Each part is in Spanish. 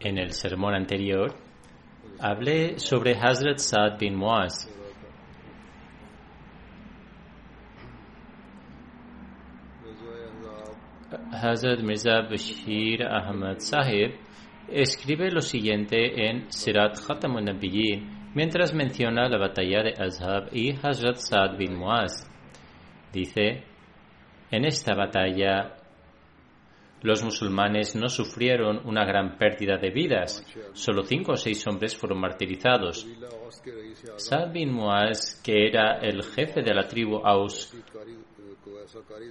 En el sermón anterior hablé sobre Hazrat Saad bin Muaz. Hazrat Mirza Bashir Ahmad Sahib escribe lo siguiente en Sirat Khatamun Nabiyyin mientras menciona la batalla de Azhab y Hazrat Saad bin Muaz. Dice, en esta batalla los musulmanes no sufrieron una gran pérdida de vidas, solo cinco o seis hombres fueron martirizados. Saad bin Muaz, que era el jefe de la tribu Aus,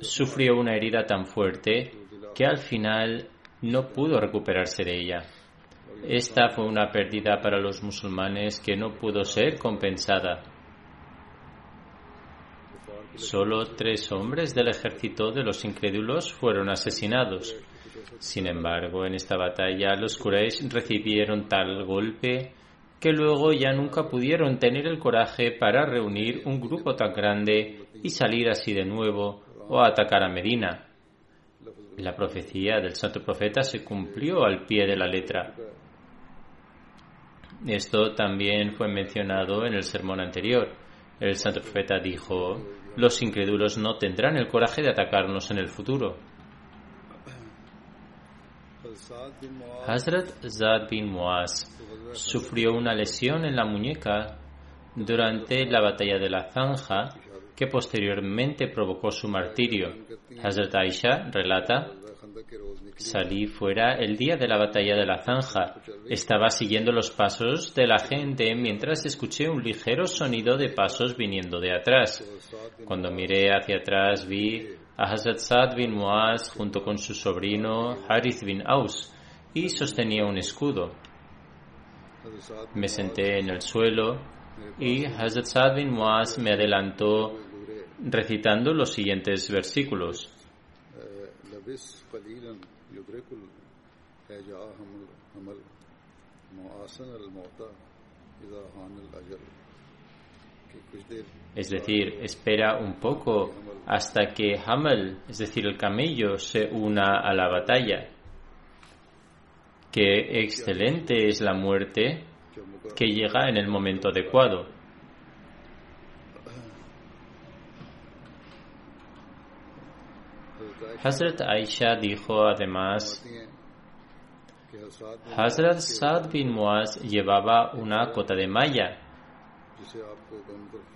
sufrió una herida tan fuerte que al final no pudo recuperarse de ella. Esta fue una pérdida para los musulmanes que no pudo ser compensada. Solo tres hombres del ejército de los incrédulos fueron asesinados. Sin embargo, en esta batalla los Quraysh recibieron tal golpe que luego ya nunca pudieron tener el coraje para reunir un grupo tan grande y salir así de nuevo o atacar a Medina. La profecía del santo profeta se cumplió al pie de la letra. Esto también fue mencionado en el sermón anterior. El santo profeta dijo, los incrédulos no tendrán el coraje de atacarnos en el futuro. Hazrat Zad bin Muaz sufrió una lesión en la muñeca durante la batalla de la Zanja que posteriormente provocó su martirio. Hazrat Aisha relata, salí fuera el día de la batalla de la Zanja. Estaba siguiendo los pasos de la gente mientras escuché un ligero sonido de pasos viniendo de atrás. Cuando miré hacia atrás vi a Hazrat Saad bin Muaz junto con su sobrino Harith bin Aus y sostenía un escudo. Me senté en el suelo y Hazrat Saad bin Muaz me adelantó recitando los siguientes versículos. Es decir, espera un poco hasta que Hamel, es decir, el camello, se una a la batalla. Qué excelente es la muerte que llega en el momento adecuado. Hazrat Aisha dijo además, Hazrat Saad bin Muaz llevaba una cota de malla,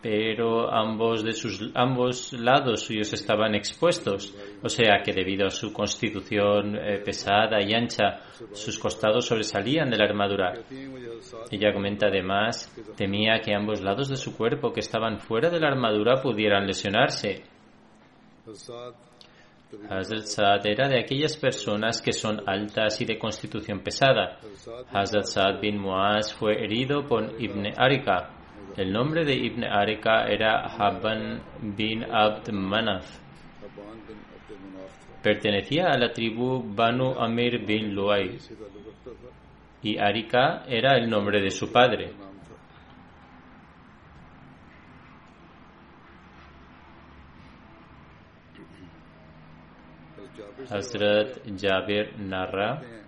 pero ambos, de sus, ambos lados suyos estaban expuestos, o sea que debido a su constitución eh, pesada y ancha, sus costados sobresalían de la armadura. Ella comenta además, temía que ambos lados de su cuerpo que estaban fuera de la armadura pudieran lesionarse. Hazrat Saad era de aquellas personas que son altas y de constitución pesada. Hazrat Saad bin Muaz fue herido por Ibn Arika. El nombre de Ibn Arika era Habban bin Abd Manaf. Pertenecía a la tribu Banu Amir bin Luay. Y Arika era el nombre de su padre. Hazrat Jabir narra कहते हैं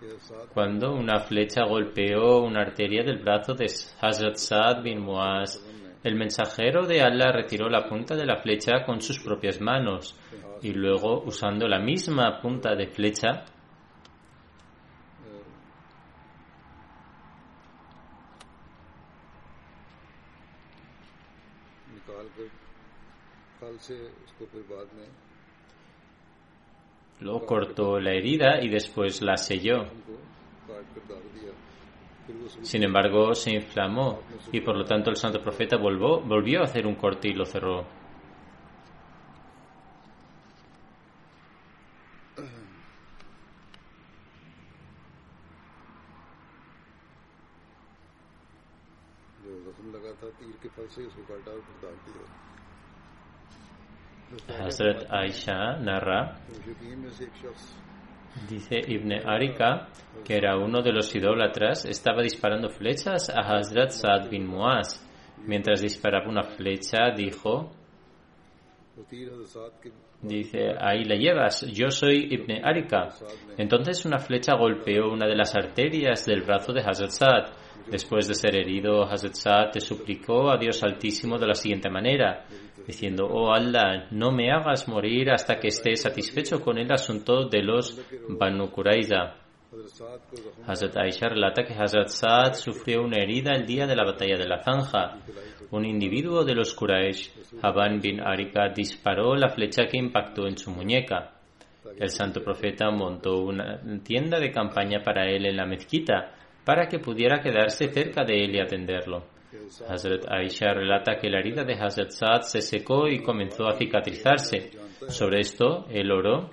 कि साथ cuando una flecha golpeó una arteria del brazo de Hazrat Saad bin Muaz. El mensajero de Allah retiró la punta de la flecha con sus propias manos y luego, usando la misma punta de flecha, निकाल कर फल से उसको फिर बाद में Luego cortó la herida y después la selló. Sin embargo, se inflamó y por lo tanto el santo profeta volvó, volvió a hacer un corte y lo cerró. Hazrat Aisha narra, dice Ibn Arika, que era uno de los idólatras, estaba disparando flechas a Hazrat Saad bin Muaz. Mientras disparaba una flecha, dijo, Dice, ahí la llevas, yo soy Ibn Arika. Entonces una flecha golpeó una de las arterias del brazo de Hazrat Saad. Después de ser herido, Hazrat Saad te suplicó a Dios Altísimo de la siguiente manera diciendo, oh Allah, no me hagas morir hasta que esté satisfecho con el asunto de los Banu Quraiza. Hazrat Aisha relata que Hazrat Saad sufrió una herida el día de la batalla de la Zanja. Un individuo de los Quraysh, Haban bin Arika, disparó la flecha que impactó en su muñeca. El santo profeta montó una tienda de campaña para él en la mezquita, para que pudiera quedarse cerca de él y atenderlo. Hazrat Aisha relata que la herida de Hazrat Saad se secó y comenzó a cicatrizarse. Sobre esto, él oró.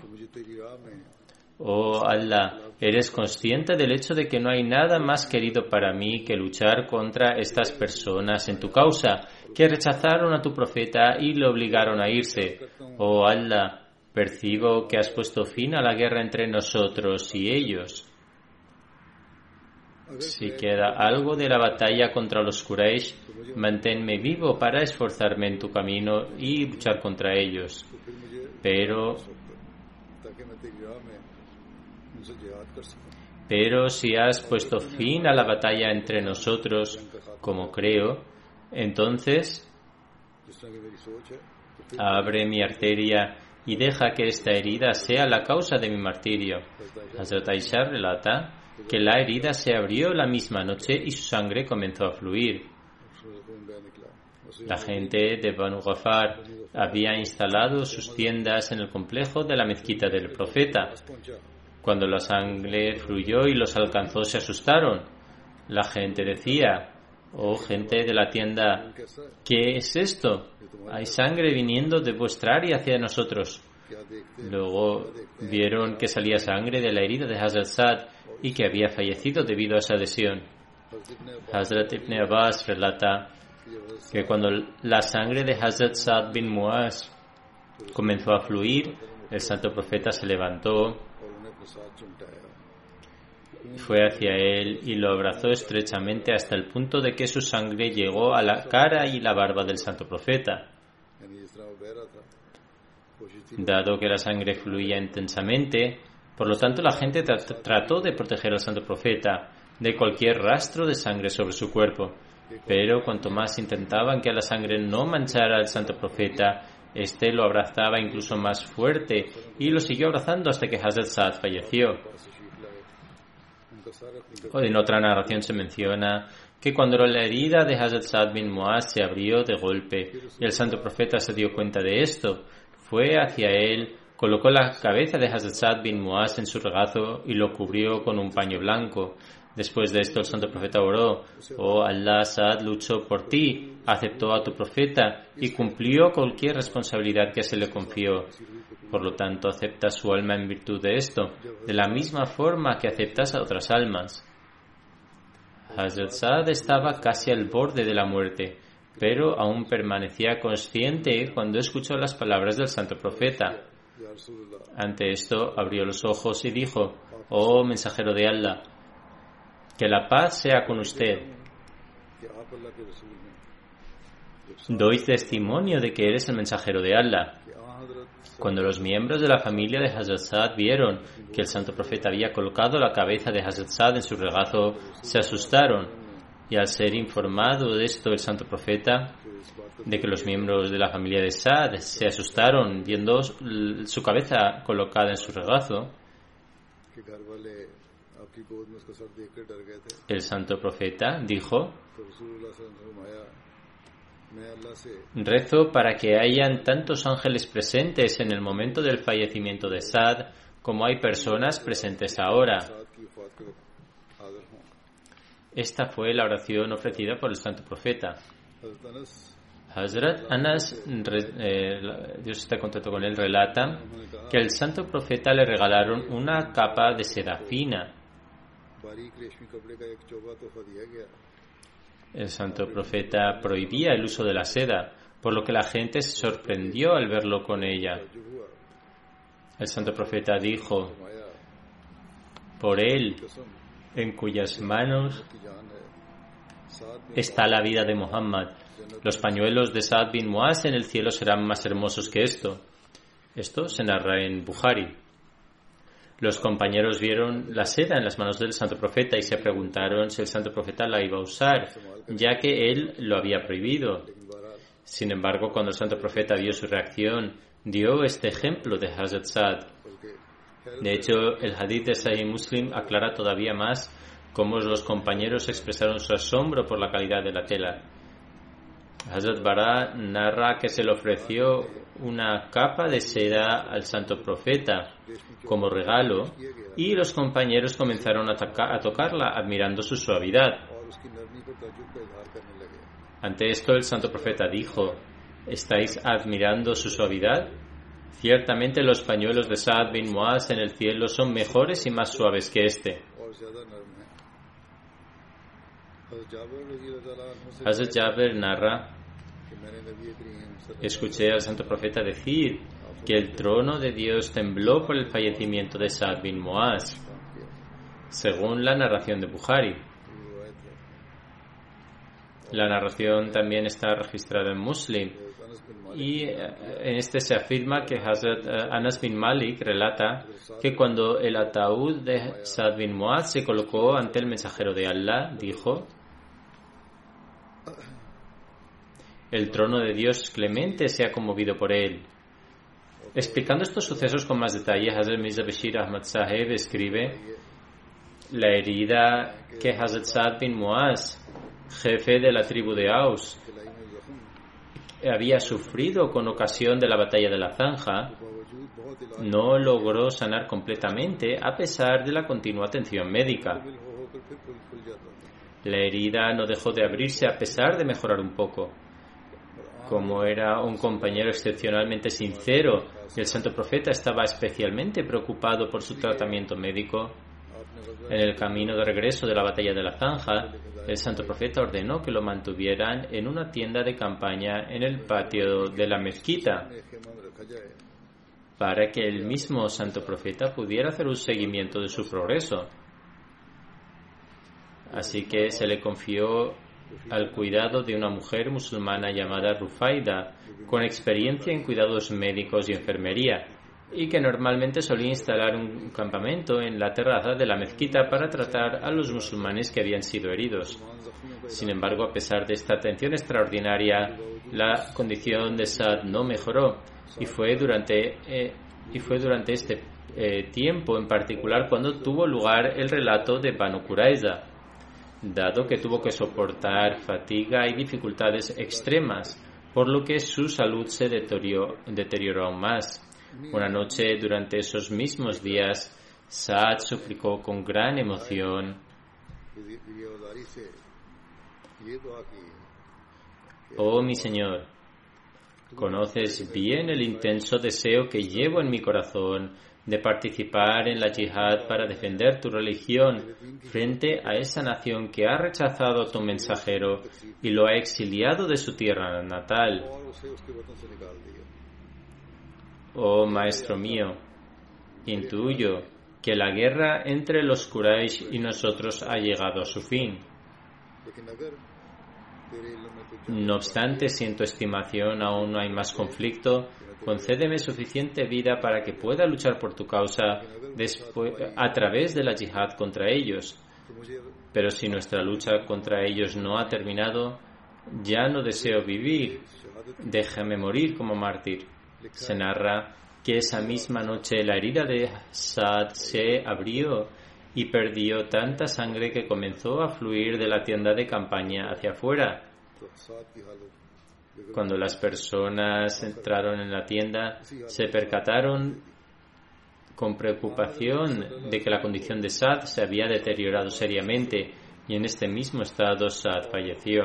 Oh Allah, ¿eres consciente del hecho de que no hay nada más querido para mí que luchar contra estas personas en tu causa, que rechazaron a tu profeta y le obligaron a irse? Oh Allah, percibo que has puesto fin a la guerra entre nosotros y ellos. Si queda algo de la batalla contra los Quraysh, manténme vivo para esforzarme en tu camino y luchar contra ellos. Pero, pero si has puesto fin a la batalla entre nosotros, como creo, entonces abre mi arteria y deja que esta herida sea la causa de mi martirio. relata que la herida se abrió la misma noche y su sangre comenzó a fluir. La gente de Banu Ghafar había instalado sus tiendas en el complejo de la mezquita del profeta. Cuando la sangre fluyó y los alcanzó, se asustaron. La gente decía, oh gente de la tienda, ¿qué es esto? Hay sangre viniendo de vuestra área hacia nosotros. Luego vieron que salía sangre de la herida de Hazrat Sad y que había fallecido debido a esa lesión. Hazrat Ibn Abbas relata que cuando la sangre de Hazrat Saad bin Muaz comenzó a fluir, el santo profeta se levantó, fue hacia él y lo abrazó estrechamente hasta el punto de que su sangre llegó a la cara y la barba del santo profeta. Dado que la sangre fluía intensamente, por lo tanto, la gente trató de proteger al santo profeta de cualquier rastro de sangre sobre su cuerpo. Pero cuanto más intentaban que la sangre no manchara al santo profeta, este lo abrazaba incluso más fuerte y lo siguió abrazando hasta que Hazrat Saad falleció. En otra narración se menciona que cuando la herida de Hazrat Saad bin Muaz se abrió de golpe y el santo profeta se dio cuenta de esto, fue hacia él colocó la cabeza de Hazrat bin Muaz en su regazo y lo cubrió con un paño blanco. Después de esto el santo profeta oró, oh Allah, Saad luchó por ti, aceptó a tu profeta y cumplió cualquier responsabilidad que se le confió. Por lo tanto, acepta su alma en virtud de esto, de la misma forma que aceptas a otras almas. Hazrat Saad estaba casi al borde de la muerte, pero aún permanecía consciente cuando escuchó las palabras del santo profeta. Ante esto abrió los ojos y dijo, oh mensajero de Allah, que la paz sea con usted. Doy testimonio de que eres el mensajero de Allah. Cuando los miembros de la familia de Hazrat Saad vieron que el santo profeta había colocado la cabeza de Hazrat Saad en su regazo, se asustaron. Y al ser informado de esto el santo profeta, de que los miembros de la familia de Saad se asustaron viendo su cabeza colocada en su regazo. El santo profeta dijo, rezo para que hayan tantos ángeles presentes en el momento del fallecimiento de Saad como hay personas presentes ahora. Esta fue la oración ofrecida por el santo profeta. Hazrat Anas, eh, Dios está contento con él, relata que al santo profeta le regalaron una capa de seda fina. El santo profeta prohibía el uso de la seda, por lo que la gente se sorprendió al verlo con ella. El santo profeta dijo, por él, en cuyas manos está la vida de Muhammad. Los pañuelos de Saad bin Muaz en el cielo serán más hermosos que esto. Esto se narra en Buhari. Los compañeros vieron la seda en las manos del santo profeta y se preguntaron si el santo profeta la iba a usar, ya que él lo había prohibido. Sin embargo, cuando el santo profeta vio su reacción, dio este ejemplo de Hazrat Saad. De hecho, el hadith de Sahih Muslim aclara todavía más como los compañeros expresaron su asombro por la calidad de la tela. Hazrat Bara narra que se le ofreció una capa de seda al santo profeta como regalo y los compañeros comenzaron a, tocarla admirando su suavidad. Ante esto el santo profeta dijo, ¿estáis admirando su suavidad? Ciertamente los pañuelos de Saad bin Muaz en el cielo son mejores y más suaves que este. Hazrat Jabir narra, escuché al santo profeta decir que el trono de Dios tembló por el fallecimiento de Saad bin Moaz, según la narración de Bukhari. La narración también está registrada en Muslim. Y eh, en este se afirma que Hazrat eh, Anas bin Malik relata que cuando el ataúd de Saad bin Muad se colocó ante el mensajero de Allah, dijo: el trono de Dios clemente se ha conmovido por él. Explicando estos sucesos con más detalle, Hazrat Mirza Bashir Ahmad Saheb escribe la herida que Hazrat Saad bin Muaz, jefe de la tribu de Aus, había sufrido con ocasión de la batalla de la Zanja, no logró sanar completamente a pesar de la continua atención médica. La herida no dejó de abrirse a pesar de mejorar un poco. Como era un compañero excepcionalmente sincero, y el santo profeta estaba especialmente preocupado por su tratamiento médico. En el camino de regreso de la batalla de la Zanja, el santo profeta ordenó que lo mantuvieran en una tienda de campaña en el patio de la mezquita para que el mismo santo profeta pudiera hacer un seguimiento de su progreso. Así que se le confió al cuidado de una mujer musulmana llamada Rufaida, con experiencia en cuidados médicos y enfermería, y que normalmente solía instalar un campamento en la terraza de la mezquita para tratar a los musulmanes que habían sido heridos. Sin embargo, a pesar de esta atención extraordinaria, la condición de Saad no mejoró y fue durante, eh, y fue durante este eh, tiempo en particular cuando tuvo lugar el relato de Banu Quraiza dado que tuvo que soportar fatiga y dificultades extremas, por lo que su salud se deterioró, aún más. Una noche durante esos mismos días, Saad suplicó con gran emoción Oh mi Señor, conoces bien el intenso deseo que llevo en mi corazón de participar en la yihad para defender tu religión frente a esa nación que ha rechazado tu mensajero y lo ha exiliado de su tierra natal. Oh Maestro mío, intuyo que la guerra entre los Quraysh y nosotros ha llegado a su fin. No obstante, si en tu estimación aún no hay más conflicto, concédeme suficiente vida para que pueda luchar por tu causa a través de la yihad contra ellos. Pero si nuestra lucha contra ellos no ha terminado, ya no deseo vivir, déjame morir como mártir. Se narra que esa misma noche la herida de Saad se abrió y perdió tanta sangre que comenzó a fluir de la tienda de campaña hacia afuera. Cuando las personas entraron en la tienda, se percataron con preocupación de que la condición de Sad se había deteriorado seriamente y en este mismo estado Sad falleció.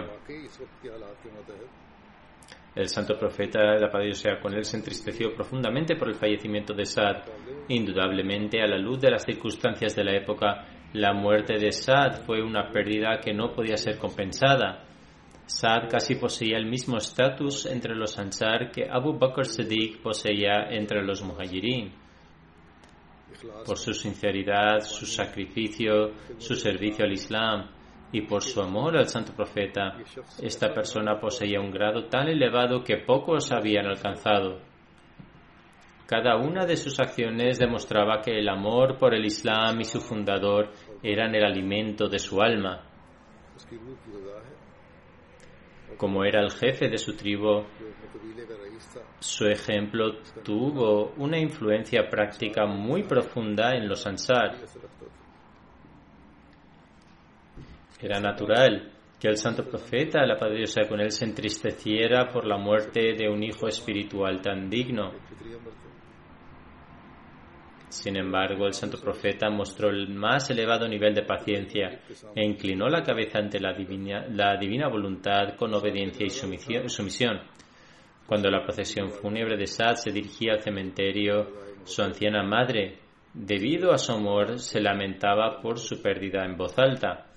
El santo profeta, la paz Dios sea con él, se entristeció profundamente por el fallecimiento de Saad. Indudablemente, a la luz de las circunstancias de la época, la muerte de Saad fue una pérdida que no podía ser compensada. Saad casi poseía el mismo estatus entre los Ansar que Abu Bakr Siddiq poseía entre los Muhajirin. Por su sinceridad, su sacrificio, su servicio al Islam, y por su amor al santo profeta, esta persona poseía un grado tan elevado que pocos habían alcanzado. Cada una de sus acciones demostraba que el amor por el Islam y su fundador eran el alimento de su alma. Como era el jefe de su tribu, su ejemplo tuvo una influencia práctica muy profunda en los Ansar. Era natural que el santo profeta, la Padre Diosa con él, se entristeciera por la muerte de un hijo espiritual tan digno. Sin embargo, el santo profeta mostró el más elevado nivel de paciencia e inclinó la cabeza ante la divina, la divina voluntad con obediencia y sumisión. Cuando la procesión fúnebre de Sad se dirigía al cementerio, su anciana madre, debido a su amor, se lamentaba por su pérdida en voz alta.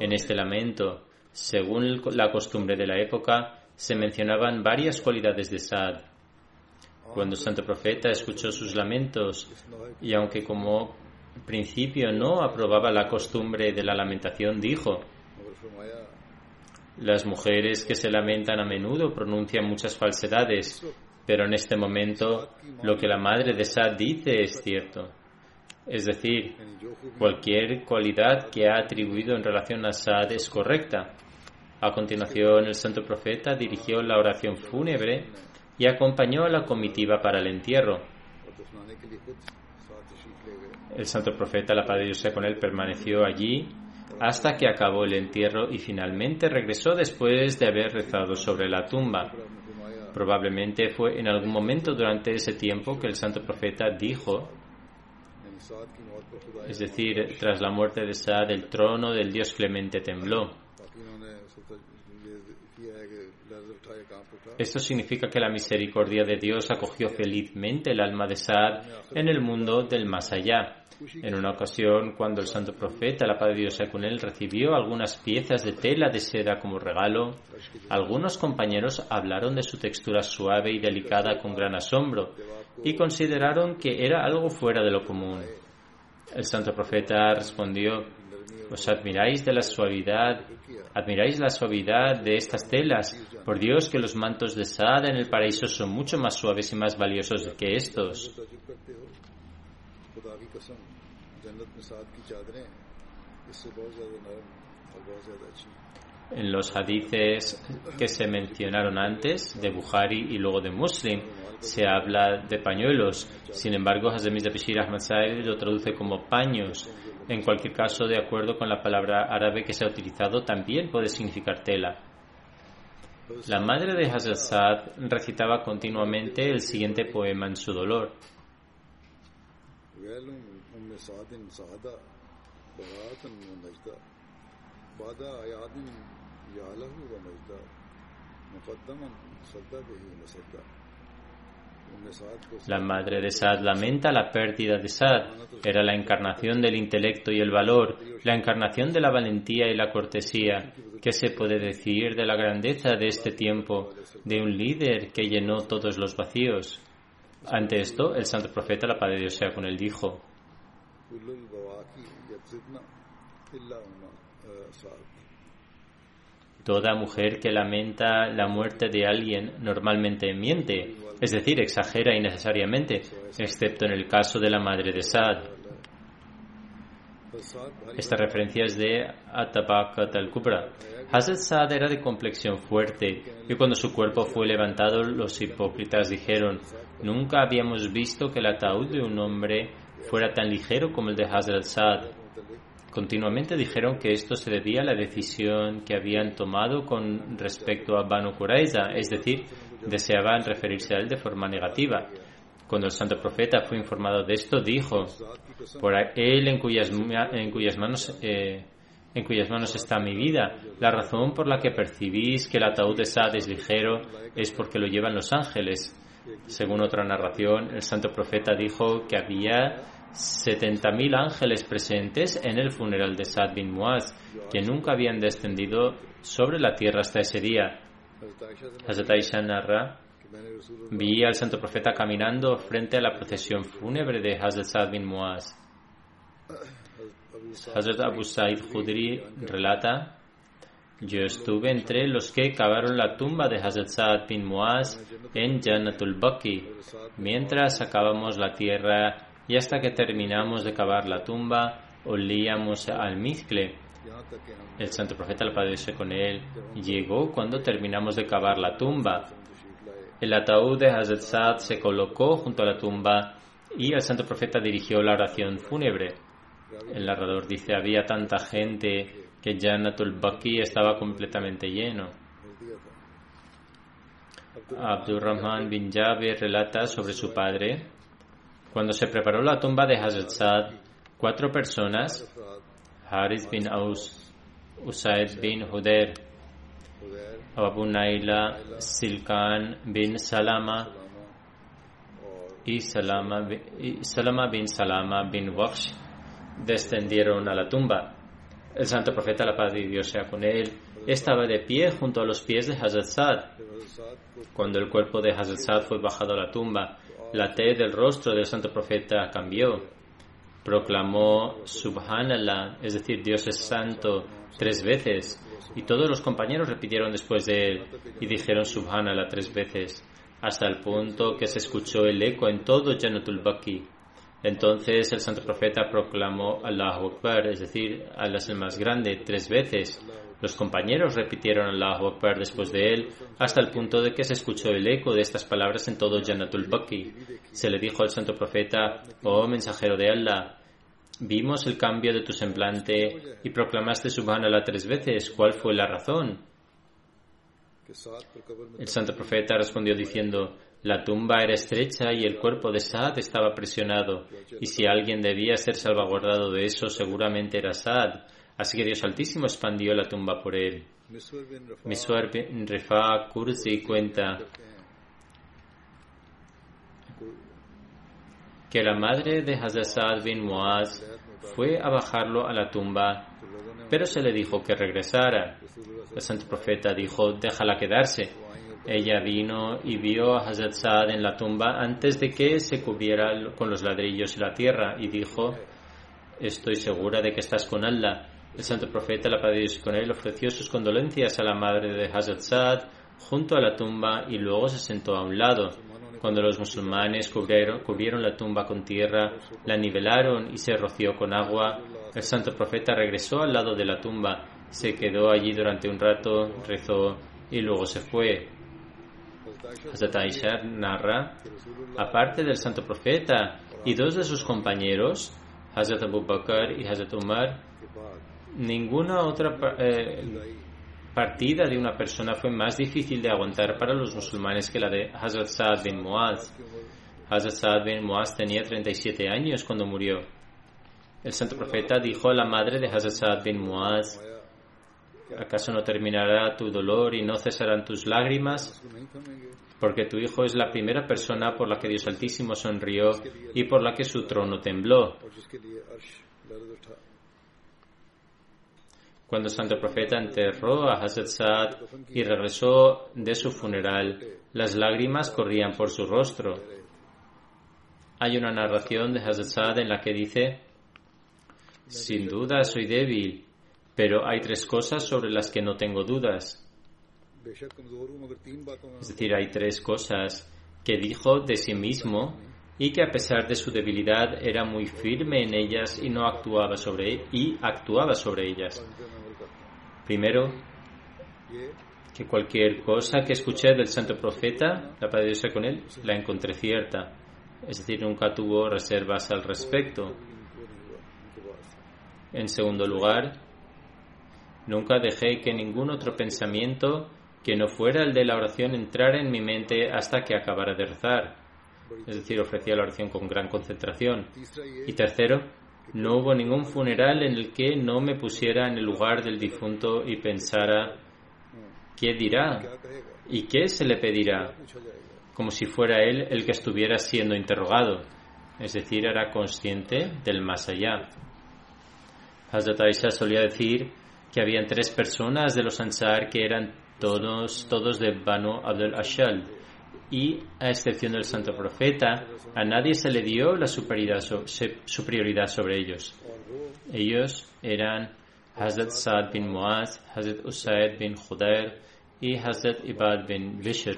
En este lamento, según la costumbre de la época, se mencionaban varias cualidades de Saad. Cuando el santo profeta escuchó sus lamentos, y aunque como principio no aprobaba la costumbre de la lamentación, dijo, las mujeres que se lamentan a menudo pronuncian muchas falsedades, pero en este momento lo que la madre de Saad dice es cierto. Es decir, cualquier cualidad que ha atribuido en relación a Saad es correcta. A continuación, el santo profeta dirigió la oración fúnebre y acompañó a la comitiva para el entierro. El santo profeta, la paz de Dios con él, permaneció allí hasta que acabó el entierro y finalmente regresó después de haber rezado sobre la tumba. Probablemente fue en algún momento durante ese tiempo que el santo profeta dijo es decir, tras la muerte de Saad, el trono del dios clemente tembló. Esto significa que la misericordia de Dios acogió felizmente el alma de Saad en el mundo del más allá. En una ocasión, cuando el santo profeta, la paz de Dios con recibió algunas piezas de tela de seda como regalo, algunos compañeros hablaron de su textura suave y delicada con gran asombro, y consideraron que era algo fuera de lo común. El santo profeta respondió, ¿os admiráis de la suavidad? ¿Admiráis la suavidad de estas telas? Por Dios que los mantos de Saad en el paraíso son mucho más suaves y más valiosos que estos. En los hadices que se mencionaron antes, de Bukhari y luego de Muslim, se habla de pañuelos. Sin embargo, Hazemiz de Bashir Ahmad lo traduce como paños. En cualquier caso, de acuerdo con la palabra árabe que se ha utilizado, también puede significar tela. La madre de Hazrat recitaba continuamente el siguiente poema en su dolor. La madre de Saad lamenta la pérdida de Saad. Era la encarnación del intelecto y el valor, la encarnación de la valentía y la cortesía. ¿Qué se puede decir de la grandeza de este tiempo, de un líder que llenó todos los vacíos? Ante esto, el santo profeta, la paz de Dios sea con él, dijo, Toda mujer que lamenta la muerte de alguien normalmente miente, es decir, exagera innecesariamente, excepto en el caso de la madre de Saad. Esta referencia es de Atabakat al-Kubra. Hazrat Saad era de complexión fuerte y cuando su cuerpo fue levantado los hipócritas dijeron, nunca habíamos visto que el ataúd de un hombre fuera tan ligero como el de Hazrat Saad. Continuamente dijeron que esto se debía a la decisión que habían tomado con respecto a Banu Qurayza, es decir, deseaban referirse a él de forma negativa. Cuando el santo profeta fue informado de esto, dijo, por él en cuyas, ma- en cuyas manos eh, en cuyas manos está mi vida. La razón por la que percibís que el ataúd de Saad es ligero es porque lo llevan los ángeles. Según otra narración, el santo profeta dijo que había 70.000 ángeles presentes en el funeral de Sad bin Muaz, que nunca habían descendido sobre la tierra hasta ese día. Hazrat Aisha narra, vi al santo profeta caminando frente a la procesión fúnebre de Hazrat Sad bin Muaz. Hazrat Abu Said Khudri relata, yo estuve entre los que cavaron la tumba de Hazrat Sad bin Muaz en Janatul Baki, mientras sacábamos la tierra y hasta que terminamos de cavar la tumba, olíamos al mizcle. El santo profeta, la Padre con él, llegó cuando terminamos de cavar la tumba. El ataúd de Hazrat Saad se colocó junto a la tumba y el santo profeta dirigió la oración fúnebre. El narrador dice, había tanta gente que Janatul Baki estaba completamente lleno. Abdurrahman bin Jabir relata sobre su padre cuando se preparó la tumba de Hazrat Saad, cuatro personas, Haris bin Aus, Usaid bin Huder, Abu Naila, Silkan bin Salama y Salama, bin Salama bin Waqsh, descendieron a la tumba. El santo profeta, la paz de Dios sea con él, estaba de pie junto a los pies de Hazrat Saad. Cuando el cuerpo de Hazrat Saad fue bajado a la tumba, la tez del rostro del santo profeta cambió. Proclamó Subhanallah, es decir, Dios es santo, tres veces. Y todos los compañeros repitieron después de él y dijeron Subhanallah tres veces, hasta el punto que se escuchó el eco en todo Janatul Baqi. Entonces el santo profeta proclamó Allahu Akbar, es decir, Allah es el más grande, tres veces. Los compañeros repitieron Allahu Akbar después de él, hasta el punto de que se escuchó el eco de estas palabras en todo Janatul Baki. Se le dijo al santo profeta, oh mensajero de Allah, vimos el cambio de tu semblante y proclamaste Subhanallah tres veces. ¿Cuál fue la razón? El santo profeta respondió diciendo, la tumba era estrecha y el cuerpo de Saad estaba presionado, y si alguien debía ser salvaguardado de eso, seguramente era Saad Así que Dios Altísimo expandió la tumba por él. Miswar bin Refa Kursi cuenta que la madre de Hazrat bin Muaz fue a bajarlo a la tumba, pero se le dijo que regresara. El santo profeta dijo, déjala quedarse. Ella vino y vio a Hazrat Saad en la tumba antes de que se cubriera con los ladrillos y la tierra y dijo, estoy segura de que estás con Allah. El santo profeta, la paz de Dios con él, ofreció sus condolencias a la madre de Hazrat junto a la tumba y luego se sentó a un lado. Cuando los musulmanes cubrieron, cubrieron la tumba con tierra, la nivelaron y se roció con agua, el santo profeta regresó al lado de la tumba, se quedó allí durante un rato, rezó y luego se fue. Hazrat Aisha narra, aparte del santo profeta y dos de sus compañeros, Hazrat Abu Bakr y Hazrat Umar, Ninguna otra eh, partida de una persona fue más difícil de aguantar para los musulmanes que la de Hazrat Saad bin Muaz. Hazrat Saad bin Muaz tenía 37 años cuando murió. El santo profeta dijo a la madre de Hazrat Saad bin Muaz, ¿acaso no terminará tu dolor y no cesarán tus lágrimas? Porque tu hijo es la primera persona por la que Dios Altísimo sonrió y por la que su trono tembló cuando el santo profeta enterró a Hazrat Saad y regresó de su funeral, las lágrimas corrían por su rostro. Hay una narración de Hazrat Saad en la que dice, sin duda soy débil, pero hay tres cosas sobre las que no tengo dudas. Es decir, hay tres cosas que dijo de sí mismo y que a pesar de su debilidad era muy firme en ellas y no actuaba sobre y actuaba sobre ellas. Primero, que cualquier cosa que escuché del santo profeta, la paz Dios sea con él, la encontré cierta. Es decir, nunca tuvo reservas al respecto. En segundo lugar, nunca dejé que ningún otro pensamiento que no fuera el de la oración entrara en mi mente hasta que acabara de rezar es decir, ofrecía la oración con gran concentración. Y tercero, no hubo ningún funeral en el que no me pusiera en el lugar del difunto y pensara qué dirá y qué se le pedirá, como si fuera él el que estuviera siendo interrogado, es decir, era consciente del más allá. Hazrat Aisha solía decir que habían tres personas de los Ansar que eran todos, todos de Banu Abdel Ashal y, a excepción del santo profeta, a nadie se le dio la superioridad sobre ellos. Ellos eran Hazrat Saad bin Muaz, Hazrat Usaid bin Khudair y Hazrat Ibad bin Bishr.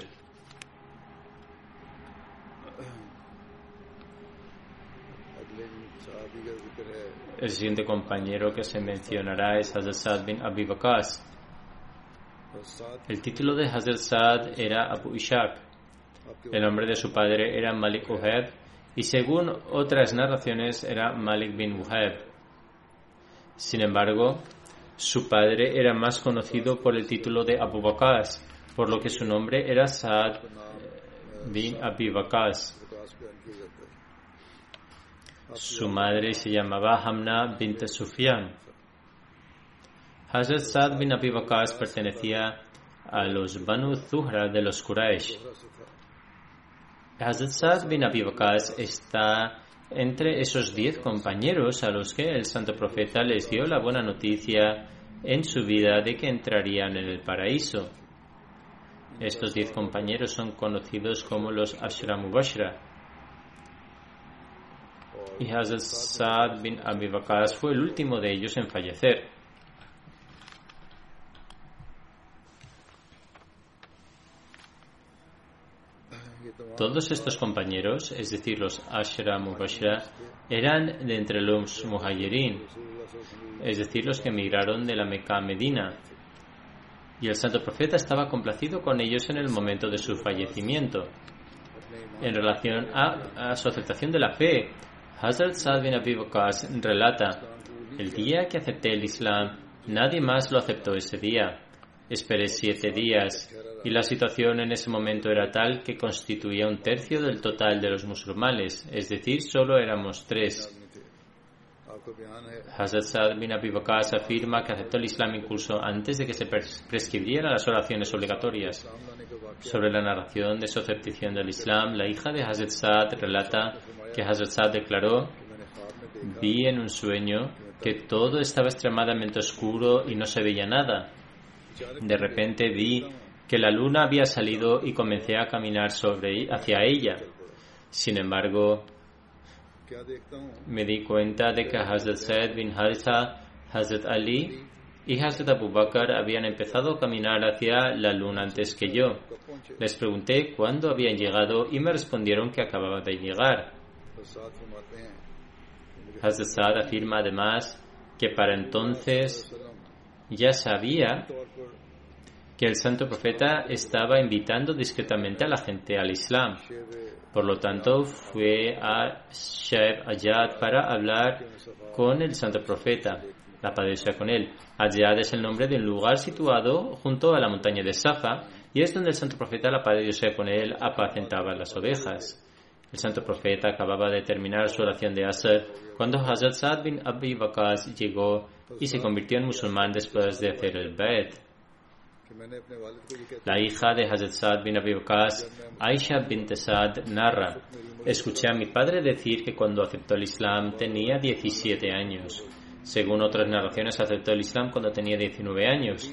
El siguiente compañero que se mencionará es Hazrat Saad bin Abi Bakas. El título de Hazrat Saad era Abu Ishaq. El nombre de su padre era Malik Uheb y según otras narraciones era Malik bin Uheb. Sin embargo, su padre era más conocido por el título de Abu Bakas, por lo que su nombre era Saad eh, bin Abi Bakas. Su madre se llamaba Hamna bint Sufyan. Hazrat Saad bin Abi Bakas pertenecía a los Banu Zuhra de los Quraysh. Hazrat Saad bin Abi Waqas está entre esos diez compañeros a los que el santo profeta les dio la buena noticia en su vida de que entrarían en el paraíso. Estos diez compañeros son conocidos como los Ashra Mubashra. Y Hazrat Saad bin Abi fue el último de ellos en fallecer. Todos estos compañeros, es decir, los Ashra Mubashra, eran de entre los Muhajirin, es decir, los que emigraron de la Meca a Medina. Y el santo profeta estaba complacido con ellos en el momento de su fallecimiento. En relación a, su aceptación de la fe, Hazrat Saad bin Abi relata: El día que acepté el Islam, nadie más lo aceptó ese día. Esperé siete días y la situación en ese momento era tal que constituía un tercio del total de los musulmanes, es decir, solo éramos tres. Hazrat Saad bin Abi afirma que aceptó el Islam incluso antes de que se prescribieran las oraciones obligatorias. Sobre la narración de su aceptación del Islam, la hija de Hazrat Saad relata que Hazrat Saad declaró: Vi en un sueño que todo estaba extremadamente oscuro y no se veía nada. De repente vi que la luna había salido y comencé a caminar sobre, hacia ella. Sin embargo, me di cuenta de que Hazrat Said bin Haritha, Hazrat Ali y Hazrat Abu Bakr habían empezado a caminar hacia la luna antes que yo. Les pregunté cuándo habían llegado y me respondieron que acababan de llegar. Hazrat Saad afirma además que para entonces ya sabía que el santo profeta estaba invitando discretamente a la gente al Islam. Por lo tanto, fue a Shaib Ayad para hablar con el santo profeta, la sea con él. Ayad es el nombre de un lugar situado junto a la montaña de Safa y es donde el santo profeta, la Dios sea con él, apacentaba las ovejas. El santo profeta acababa de terminar su oración de Asr cuando Hazrat Saad bin Abi Waqas llegó y se convirtió en musulmán después de hacer el Bait. La hija de Hazrat Saad bin Abi Waqas, Aisha bint Saad, narra, escuché a mi padre decir que cuando aceptó el Islam tenía 17 años. Según otras narraciones, aceptó el Islam cuando tenía 19 años.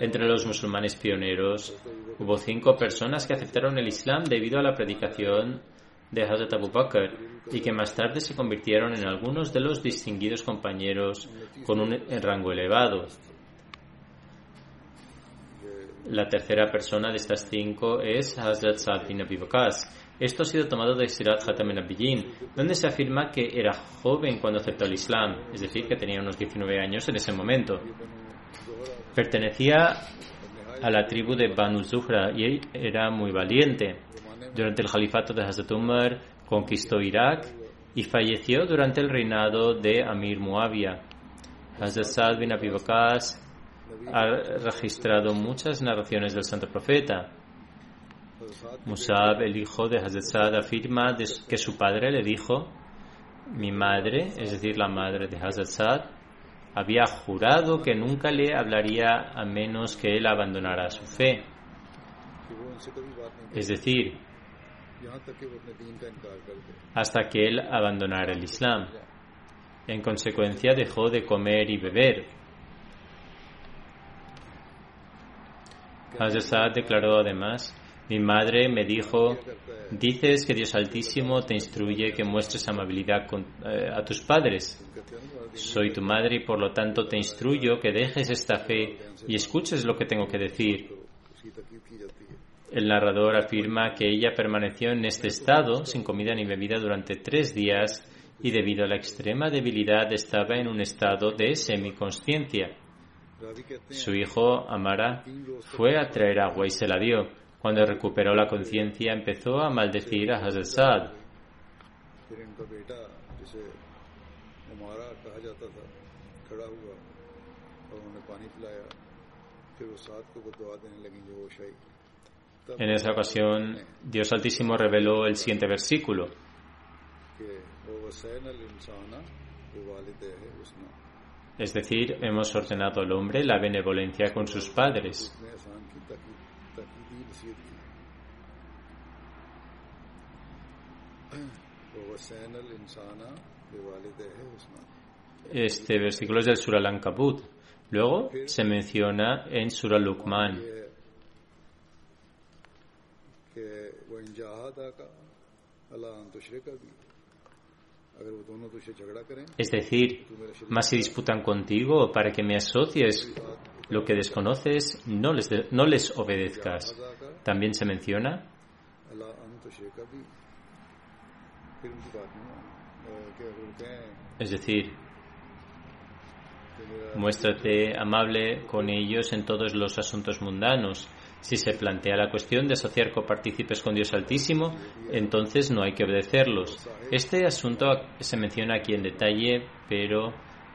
Entre los musulmanes pioneros hubo cinco personas que aceptaron el Islam debido a la predicación de Hazrat Abu Bakr y que más tarde se convirtieron en algunos de los distinguidos compañeros con un rango elevado. La tercera persona de estas cinco es Hazrat Sa'd bin Abi. Esto ha sido tomado de Sirat Hatam Nabiyyin, donde se afirma que era joven cuando aceptó el Islam, es decir, que tenía unos 19 años en ese momento. Pertenecía a la tribu de Banu Zuhra y era muy valiente. Durante el califato de Hazrat Umar conquistó Irak y falleció durante el reinado de Amir Muawiyah. Hazrat Sa'd bin Abi ha registrado muchas narraciones del Santo Profeta. Musab, el hijo de Hazrat Saad, afirma que su padre le dijo, mi madre, es decir, la madre de Hazrat Saad, había jurado que nunca le hablaría a menos que él abandonara su fe. Es decir, hasta que él abandonara el Islam. En consecuencia dejó de comer y beber, Hazrat declaró además, mi madre me dijo, dices que Dios Altísimo te instruye que muestres amabilidad eh, a tus padres. Soy tu madre y por lo tanto te instruyo que dejes esta fe y escuches lo que tengo que decir. El narrador afirma que ella permaneció en este estado sin comida ni bebida durante tres días y debido a la extrema debilidad estaba en un estado de semiconsciencia. Su hijo, Amara, fue a traer agua y se la dio. Cuando recuperó la conciencia, empezó a maldecir a Hazrat En esa ocasión, Dios Altísimo reveló el siguiente versículo. Es decir, hemos ordenado al hombre la benevolencia con sus padres. Este versículo es del Surah Al-Ankabut. Luego se menciona en Surah Luqman. Es decir, más si disputan contigo para que me asocies lo que desconoces, no les, no les obedezcas. También se menciona es decir, muéstrate amable con ellos en todos los asuntos mundanos. Si se plantea la cuestión de asociar copartícipes con Dios Altísimo, entonces no hay que obedecerlos. Este asunto se menciona aquí en detalle, pero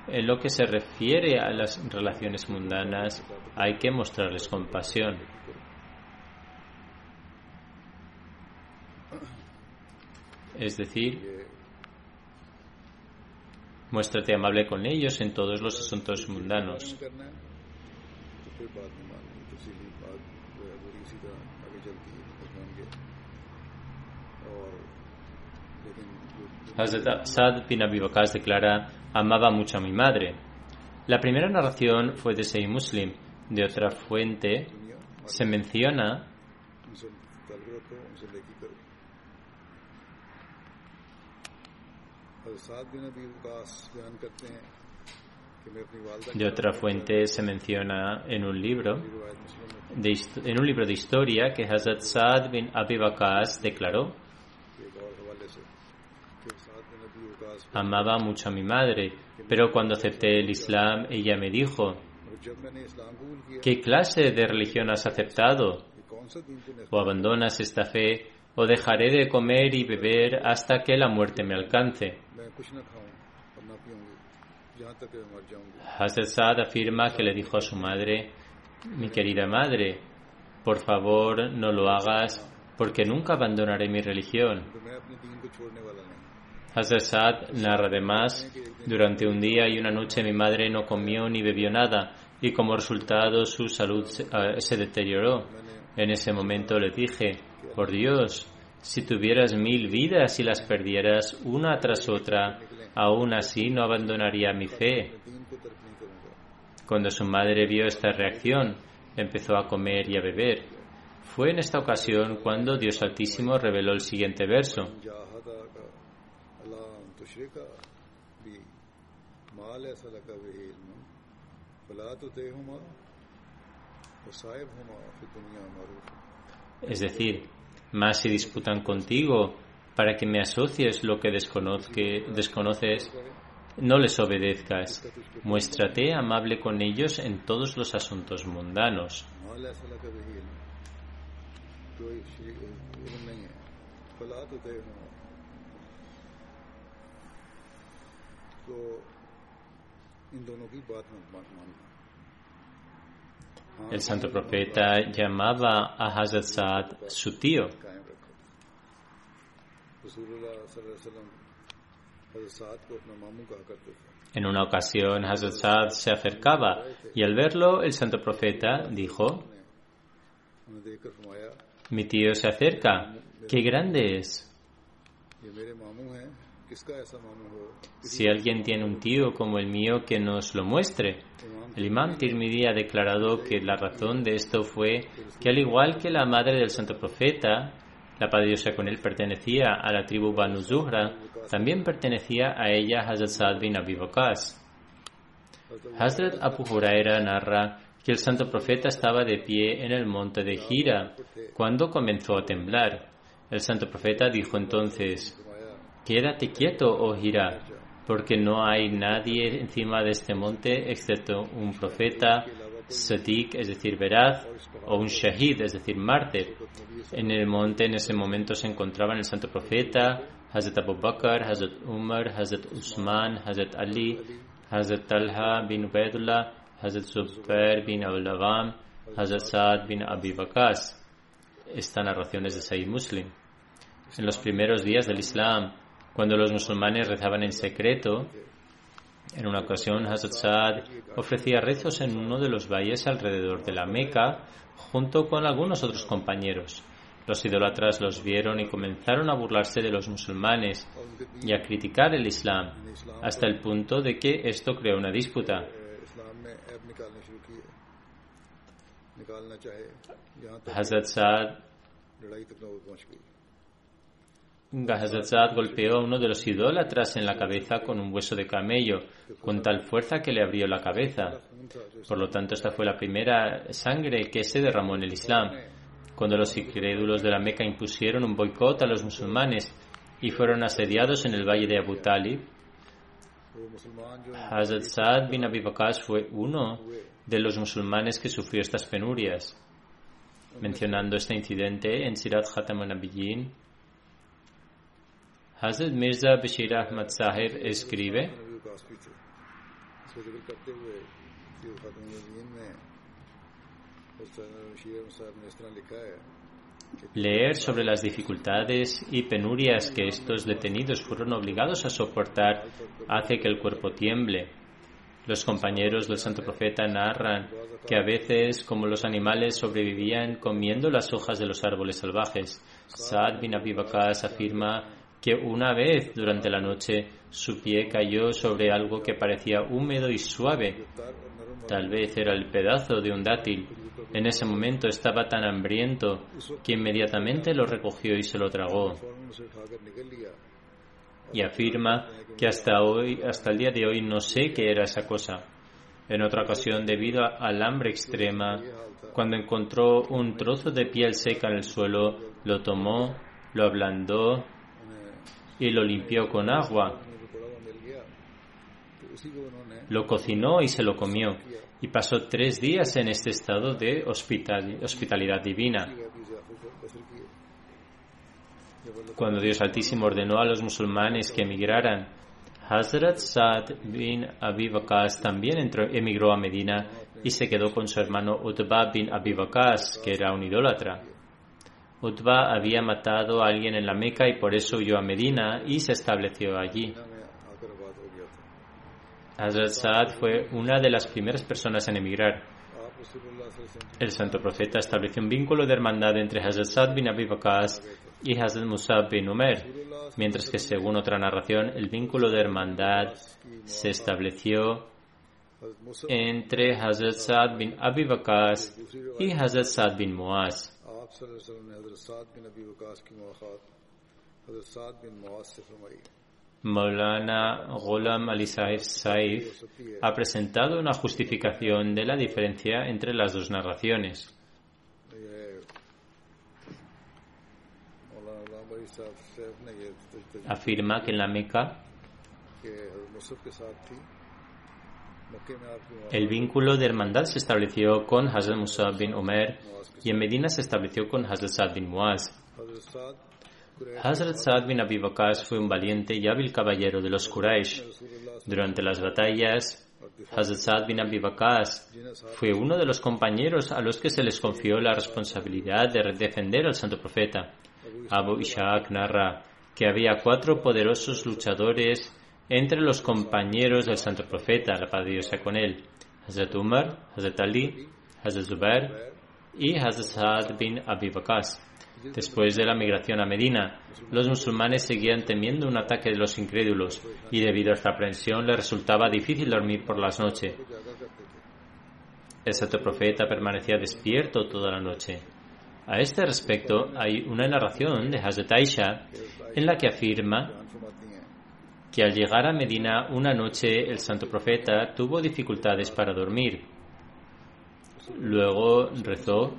en lo que se refiere a las relaciones mundanas hay que mostrarles compasión. Es decir, muéstrate amable con ellos en todos los asuntos mundanos. Hazrat Sad bin Abi Bakas declara, amaba mucho a mi madre. La primera narración fue de Sey Muslim. De otra fuente se menciona de otra fuente se menciona en un libro, de, en un libro de historia que Hazrat Saad bin Abi Bakas declaró Amaba mucho a mi madre, pero cuando acepté el Islam, ella me dijo, ¿qué clase de religión has aceptado? O abandonas esta fe, o dejaré de comer y beber hasta que la muerte me alcance. Hazrat Saad afirma que le dijo a su madre, mi querida madre, por favor no lo hagas porque nunca abandonaré mi religión. Hazrat narra además, durante un día y una noche mi madre no comió ni bebió nada y como resultado su salud se, uh, se deterioró. En ese momento le dije, por Dios, si tuvieras mil vidas y las perdieras una tras otra, aún así no abandonaría mi fe. Cuando su madre vio esta reacción, empezó a comer y a beber. Fue en esta ocasión cuando Dios Altísimo reveló el siguiente verso. Es decir, más si disputan contigo para que me asocies lo que desconoces, no les obedezcas. Muéstrate amable con ellos en todos los asuntos mundanos. El santo profeta llamaba a Hazrat Saad su tío. En una ocasión Hazrat Saad se acercaba y al verlo el santo profeta dijo, mi tío se acerca, qué grande es. Si alguien tiene un tío como el mío, que nos lo muestre. El imam Tirmidhi ha declarado que la razón de esto fue que al igual que la madre del santo profeta, la padre con él pertenecía a la tribu Banu Zuhra, también pertenecía a ella Hazrat Saad bin Abi. Hazrat Abu Huraira narra que el santo profeta estaba de pie en el monte de Gira cuando comenzó a temblar. El santo profeta dijo entonces, Quédate quieto, oh Gira, porque no hay nadie encima de este monte excepto un profeta, Sadiq, es decir, veraz, o un Shahid, es decir, mártir. En el monte en ese momento se encontraban el santo profeta, Hazrat Abu Bakr, Hazrat Umar, Hazrat Usman, Hazrat Ali, Hazrat Talha bin Ubaidullah, Hazrat Zubair bin Abdulawam, Hazrat Saad bin Abi Waqas. Esta narración es de Sayyid Muslim. En los primeros días del Islam, cuando los musulmanes rezaban en secreto, en una ocasión Hazrat Saad ofrecía rezos en uno de los valles alrededor de la Meca junto con algunos otros compañeros. Los idólatras los vieron y comenzaron a burlarse de los musulmanes y a criticar el Islam, hasta el punto de que esto creó una disputa. Hazrat Saad Gahazazad golpeó a uno de los idólatras en la cabeza con un hueso de camello, con tal fuerza que le abrió la cabeza. Por lo tanto, esta fue la primera sangre que se derramó en el Islam. Cuando los incrédulos de la Meca impusieron un boicot a los musulmanes y fueron asediados en el valle de Abu Talib, Hazrat Saad bin Abi fue uno de los musulmanes que sufrió estas penurias. Mencionando este incidente en Sirat Khatam Nabiyyin, Hazrat Mirza Bashir Ahmad escribe Leer sobre las dificultades y penurias que estos detenidos fueron obligados a soportar hace que el cuerpo tiemble. Los compañeros del santo profeta narran que a veces, como los animales, sobrevivían comiendo las hojas de los árboles salvajes. Saad bin Abi afirma que una vez durante la noche su pie cayó sobre algo que parecía húmedo y suave. Tal vez era el pedazo de un dátil. En ese momento estaba tan hambriento que inmediatamente lo recogió y se lo tragó. Y afirma que hasta hoy, hasta el día de hoy, no sé qué era esa cosa. En otra ocasión, debido al hambre extrema, cuando encontró un trozo de piel seca en el suelo, lo tomó, lo ablandó y lo limpió con agua. Lo cocinó y se lo comió y pasó tres días en este estado de hospitalidad divina. Cuando Dios Altísimo ordenó a los musulmanes que emigraran, Hazrat Saad bin Abi Waqas también emigró a Medina y se quedó con su hermano Utbah bin Abi Waqas, que era un idólatra. Utbah había matado a alguien en la Meca y por eso huyó a Medina y se estableció allí. Hazrat Saad fue una de las primeras personas en emigrar. El santo profeta estableció un vínculo de hermandad entre Hazrat Saad bin Abi Bakas y Hazrat Musab bin Umer, mientras que según otra narración, el vínculo de hermandad se estableció entre Hazrat Saad bin Abi Bakas y Hazrat Saad bin Muaz. آپ صلی Saif ha presentado una justificación de la diferencia entre las dos narraciones. Afirma que en la Meca el vínculo de hermandad se estableció con Hazrat Musa bin Omer y en Medina se estableció con Hazrat Saad bin Muaz. Hazrat Saad bin Abi Bakas fue un valiente y hábil caballero de los Quraysh. Durante las batallas, Hazrat Saad bin Abi Bakas fue uno de los compañeros a los que se les confió la responsabilidad de defender al santo profeta. Abu Ishaq narra que había cuatro poderosos luchadores entre los compañeros del santo profeta, la paz Dios sea con él, Hazrat Umar, Hazrat Ali, Hazrat Zubair y Hazrat Saad bin Abi Bakas. Después de la migración a Medina, los musulmanes seguían temiendo un ataque de los incrédulos y debido a esta aprensión les resultaba difícil dormir por las noches. El santo profeta permanecía despierto toda la noche. A este respecto hay una narración de Hazrat Aisha en la que afirma que al llegar a Medina una noche el santo profeta tuvo dificultades para dormir. Luego rezó,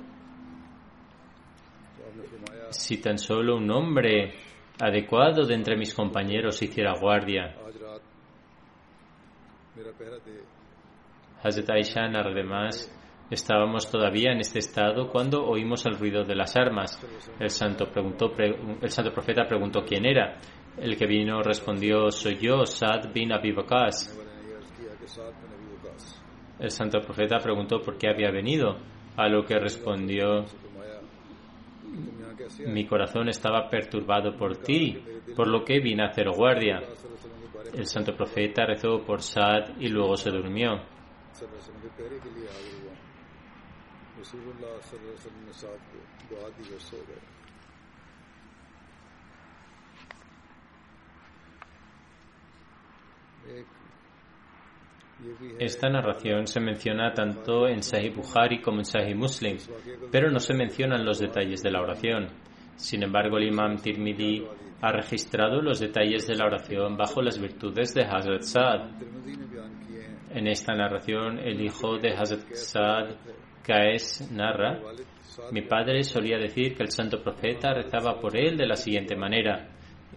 si tan solo un hombre adecuado de entre mis compañeros hiciera guardia. Hazrat Aisha, además, estábamos todavía en este estado cuando oímos el ruido de las armas. El santo profeta preguntó quién era. El que vino respondió, soy yo, Sad bin Abi El santo profeta preguntó por qué había venido, a lo que respondió, mi corazón estaba perturbado por ti, por lo que vine a hacer guardia. El santo profeta rezó por Saad y luego se durmió. Esta narración se menciona tanto en Sahih Bukhari como en Sahih Muslim, pero no se mencionan los detalles de la oración. Sin embargo, el imam Tirmidhi ha registrado los detalles de la oración bajo las virtudes de Hazrat Saad. En esta narración, el hijo de Hazrat Saad, Kaes, narra, mi padre solía decir que el santo profeta rezaba por él de la siguiente manera,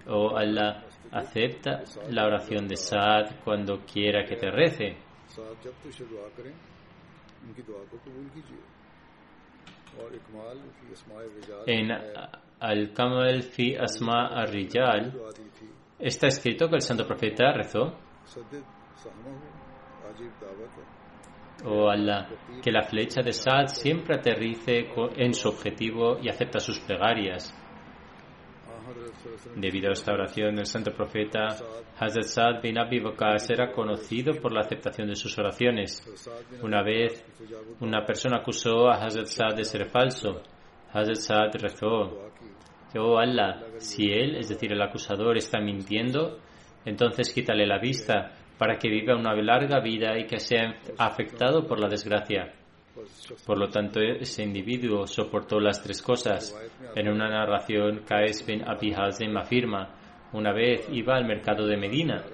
oh Allah, Acepta la oración de Saad cuando quiera que te rece. En Al-Kamal fi Asma ar-Rijal está escrito que el santo profeta rezó: Oh Allah, que la flecha de Saad siempre aterrice en su objetivo y acepta sus plegarias. Debido a esta oración, el santo profeta Hazrat Saad bin Abi Bakas era conocido por la aceptación de sus oraciones. Una vez, una persona acusó a Hazrat Saad de ser falso. Hazrat Saad rezó, Oh Allah, si él, es decir, el acusador, está mintiendo, entonces quítale la vista para que viva una larga vida y que sea afectado por la desgracia. Por lo tanto, ese individuo soportó las tres cosas. En una narración, Qais bin Abi Hazim afirma, una vez iba al mercado de Medina.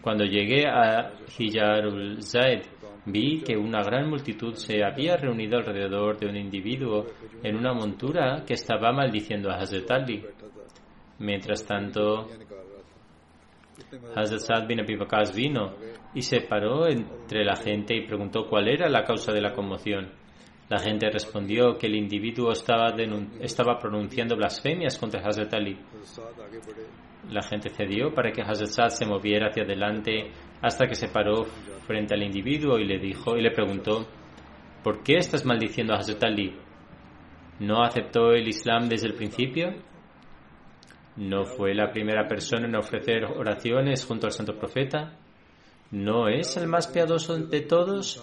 Cuando llegué a Hijarul Zaid, vi que una gran multitud se había reunido alrededor de un individuo en una montura que estaba maldiciendo a Hazrat Ali. Mientras tanto, Hazrat Saad bin Abi Bakas vino y se paró entre la gente y preguntó cuál era la causa de la conmoción. La gente respondió que el individuo estaba, estaba pronunciando blasfemias contra Hazrat Ali. La gente cedió para que Hazrat Saad se moviera hacia adelante hasta que se paró frente al individuo y le dijo y le preguntó ¿Por qué estás maldiciendo a Hazrat Ali? ¿No aceptó el Islam desde el principio? ¿No fue la primera persona en ofrecer oraciones junto al Santo Profeta? ¿No es el más piadoso de todos?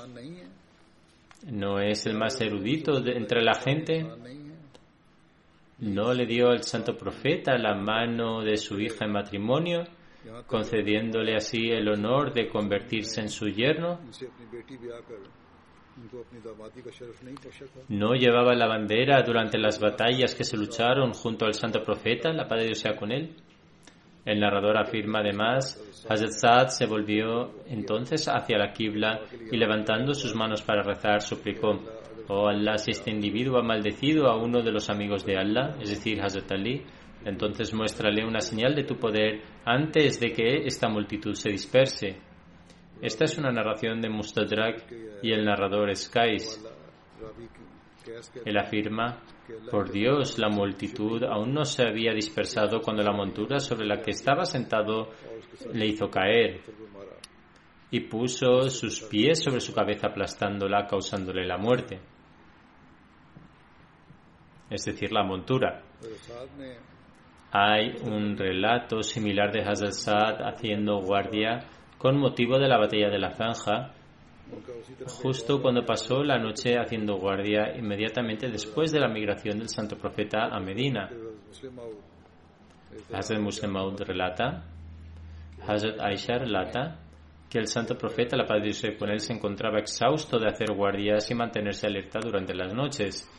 ¿No es el más erudito entre la gente? ¿No le dio al Santo Profeta la mano de su hija en matrimonio, concediéndole así el honor de convertirse en su yerno? ¿No llevaba la bandera durante las batallas que se lucharon junto al Santo Profeta, la paz de Dios sea con él? El narrador afirma además, Hazrat Saad se volvió entonces hacia la Qibla y levantando sus manos para rezar suplicó, Oh Allah, si este individuo ha maldecido a uno de los amigos de Allah, es decir, Hazrat Ali, entonces muéstrale una señal de tu poder antes de que esta multitud se disperse. Esta es una narración de Mustadrak y el narrador es Kais. Él afirma, por Dios, la multitud aún no se había dispersado cuando la montura sobre la que estaba sentado le hizo caer y puso sus pies sobre su cabeza aplastándola, causándole la muerte. Es decir, la montura. Hay un relato similar de Hazrat Saad haciendo guardia con motivo de la batalla de la Zanja justo cuando pasó la noche haciendo guardia inmediatamente después de la migración del santo profeta a Medina. Hazrat Muslim Maud relata, Hazrat Aisha relata que el santo profeta, la paz de Dios con él, se encontraba exhausto de hacer guardias y mantenerse alerta durante las noches.